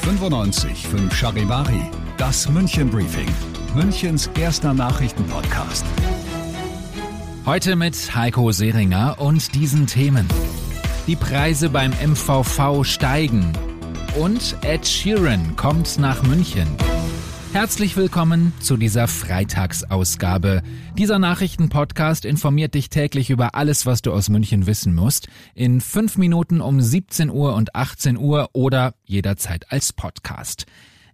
95 Charivari, das München Briefing, Münchens erster Nachrichtenpodcast. Heute mit Heiko Seringer und diesen Themen. Die Preise beim MVV steigen und Ed Sheeran kommt nach München. Herzlich willkommen zu dieser Freitagsausgabe. Dieser Nachrichtenpodcast informiert dich täglich über alles, was du aus München wissen musst. In fünf Minuten um 17 Uhr und 18 Uhr oder jederzeit als Podcast.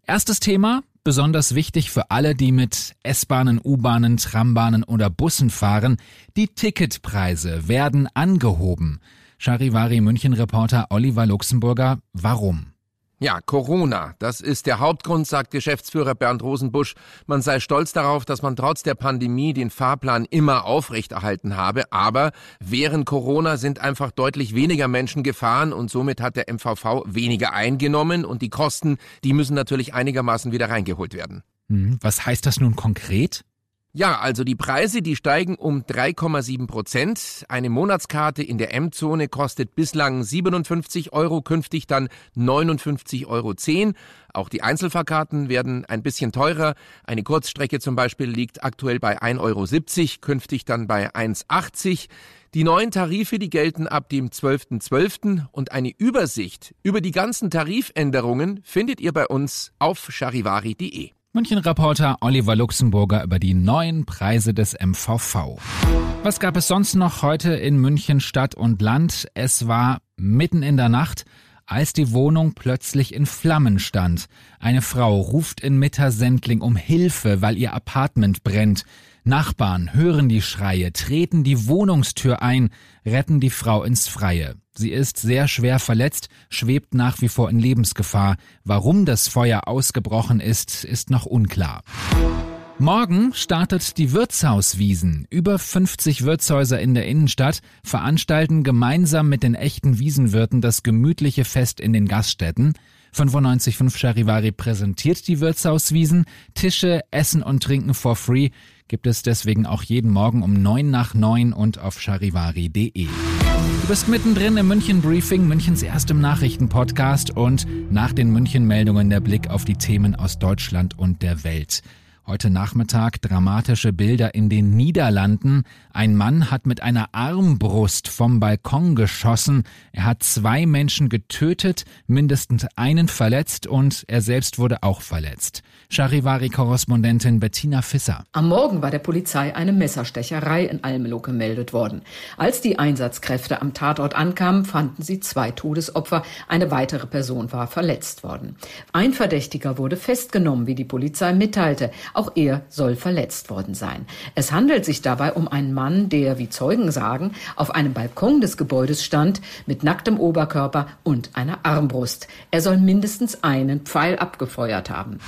Erstes Thema, besonders wichtig für alle, die mit S-Bahnen, U-Bahnen, Trambahnen oder Bussen fahren. Die Ticketpreise werden angehoben. Charivari München Reporter Oliver Luxemburger, warum? Ja, Corona, das ist der Hauptgrund, sagt Geschäftsführer Bernd Rosenbusch. Man sei stolz darauf, dass man trotz der Pandemie den Fahrplan immer aufrechterhalten habe. Aber während Corona sind einfach deutlich weniger Menschen gefahren und somit hat der MVV weniger eingenommen und die Kosten, die müssen natürlich einigermaßen wieder reingeholt werden. Hm, was heißt das nun konkret? Ja, also die Preise, die steigen um 3,7 Prozent. Eine Monatskarte in der M-Zone kostet bislang 57 Euro, künftig dann 59,10 Euro. Auch die Einzelfahrkarten werden ein bisschen teurer. Eine Kurzstrecke zum Beispiel liegt aktuell bei 1,70 Euro, künftig dann bei 1,80 die neuen Tarife, die gelten ab dem 12.12. .12. und eine Übersicht über die ganzen Tarifänderungen findet ihr bei uns auf charivari.de. München-Reporter Oliver Luxemburger über die neuen Preise des MVV. Was gab es sonst noch heute in München Stadt und Land? Es war mitten in der Nacht, als die Wohnung plötzlich in Flammen stand. Eine Frau ruft in Mittersendling um Hilfe, weil ihr Apartment brennt. Nachbarn hören die Schreie, treten die Wohnungstür ein, retten die Frau ins Freie. Sie ist sehr schwer verletzt, schwebt nach wie vor in Lebensgefahr. Warum das Feuer ausgebrochen ist, ist noch unklar. Morgen startet die Wirtshauswiesen. Über 50 Wirtshäuser in der Innenstadt veranstalten gemeinsam mit den echten Wiesenwirten das gemütliche Fest in den Gaststätten. 95.5 Charivari präsentiert die Wirtshauswiesen. Tische, Essen und Trinken for free gibt es deswegen auch jeden Morgen um neun nach neun und auf charivari.de. Du bist mittendrin im München Briefing, Münchens erstem Nachrichtenpodcast und nach den München Meldungen der Blick auf die Themen aus Deutschland und der Welt. Heute Nachmittag dramatische Bilder in den Niederlanden. Ein Mann hat mit einer Armbrust vom Balkon geschossen. Er hat zwei Menschen getötet, mindestens einen verletzt und er selbst wurde auch verletzt. Charivari-Korrespondentin Bettina Fisser. Am Morgen war der Polizei eine Messerstecherei in Almelo gemeldet worden. Als die Einsatzkräfte am Tatort ankamen, fanden sie zwei Todesopfer. Eine weitere Person war verletzt worden. Ein Verdächtiger wurde festgenommen, wie die Polizei mitteilte. Auch er soll verletzt worden sein. Es handelt sich dabei um einen Mann, der, wie Zeugen sagen, auf einem Balkon des Gebäudes stand, mit nacktem Oberkörper und einer Armbrust. Er soll mindestens einen Pfeil abgefeuert haben.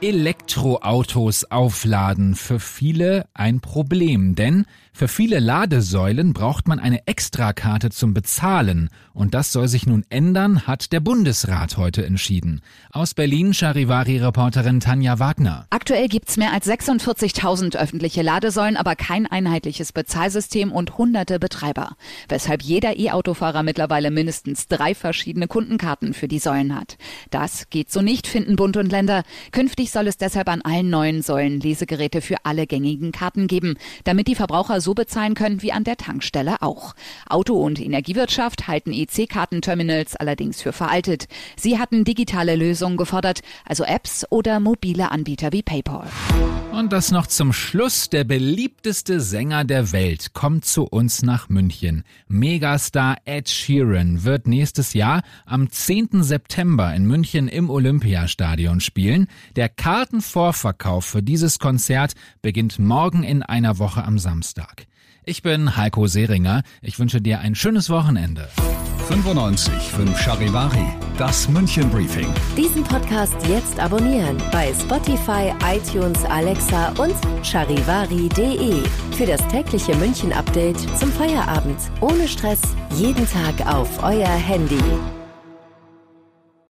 Elektroautos aufladen für viele ein Problem, denn für viele Ladesäulen braucht man eine Extrakarte zum Bezahlen und das soll sich nun ändern, hat der Bundesrat heute entschieden. Aus Berlin Charivari-Reporterin Tanja Wagner. Aktuell gibt's mehr als 46.000 öffentliche Ladesäulen, aber kein einheitliches Bezahlsystem und hunderte Betreiber, weshalb jeder E-Autofahrer mittlerweile mindestens drei verschiedene Kundenkarten für die Säulen hat. Das geht so nicht, finden Bund und Länder. Künftig soll es deshalb an allen neuen Säulen Lesegeräte für alle gängigen Karten geben, damit die Verbraucher so bezahlen können wie an der Tankstelle auch. Auto- und Energiewirtschaft halten EC-Kartenterminals allerdings für veraltet. Sie hatten digitale Lösungen gefordert, also Apps oder mobile Anbieter wie PayPal. Und das noch zum Schluss. Der beliebteste Sänger der Welt kommt zu uns nach München. Megastar Ed Sheeran wird nächstes Jahr am 10. September in München im Olympiastadion spielen. Der Kartenvorverkauf für dieses Konzert beginnt morgen in einer Woche am Samstag. Ich bin Heiko Seringer. Ich wünsche dir ein schönes Wochenende. 95 5 Charivari, das München Briefing. Diesen Podcast jetzt abonnieren bei Spotify, iTunes, Alexa und charivari.de. Für das tägliche München Update zum Feierabend. Ohne Stress, jeden Tag auf euer Handy.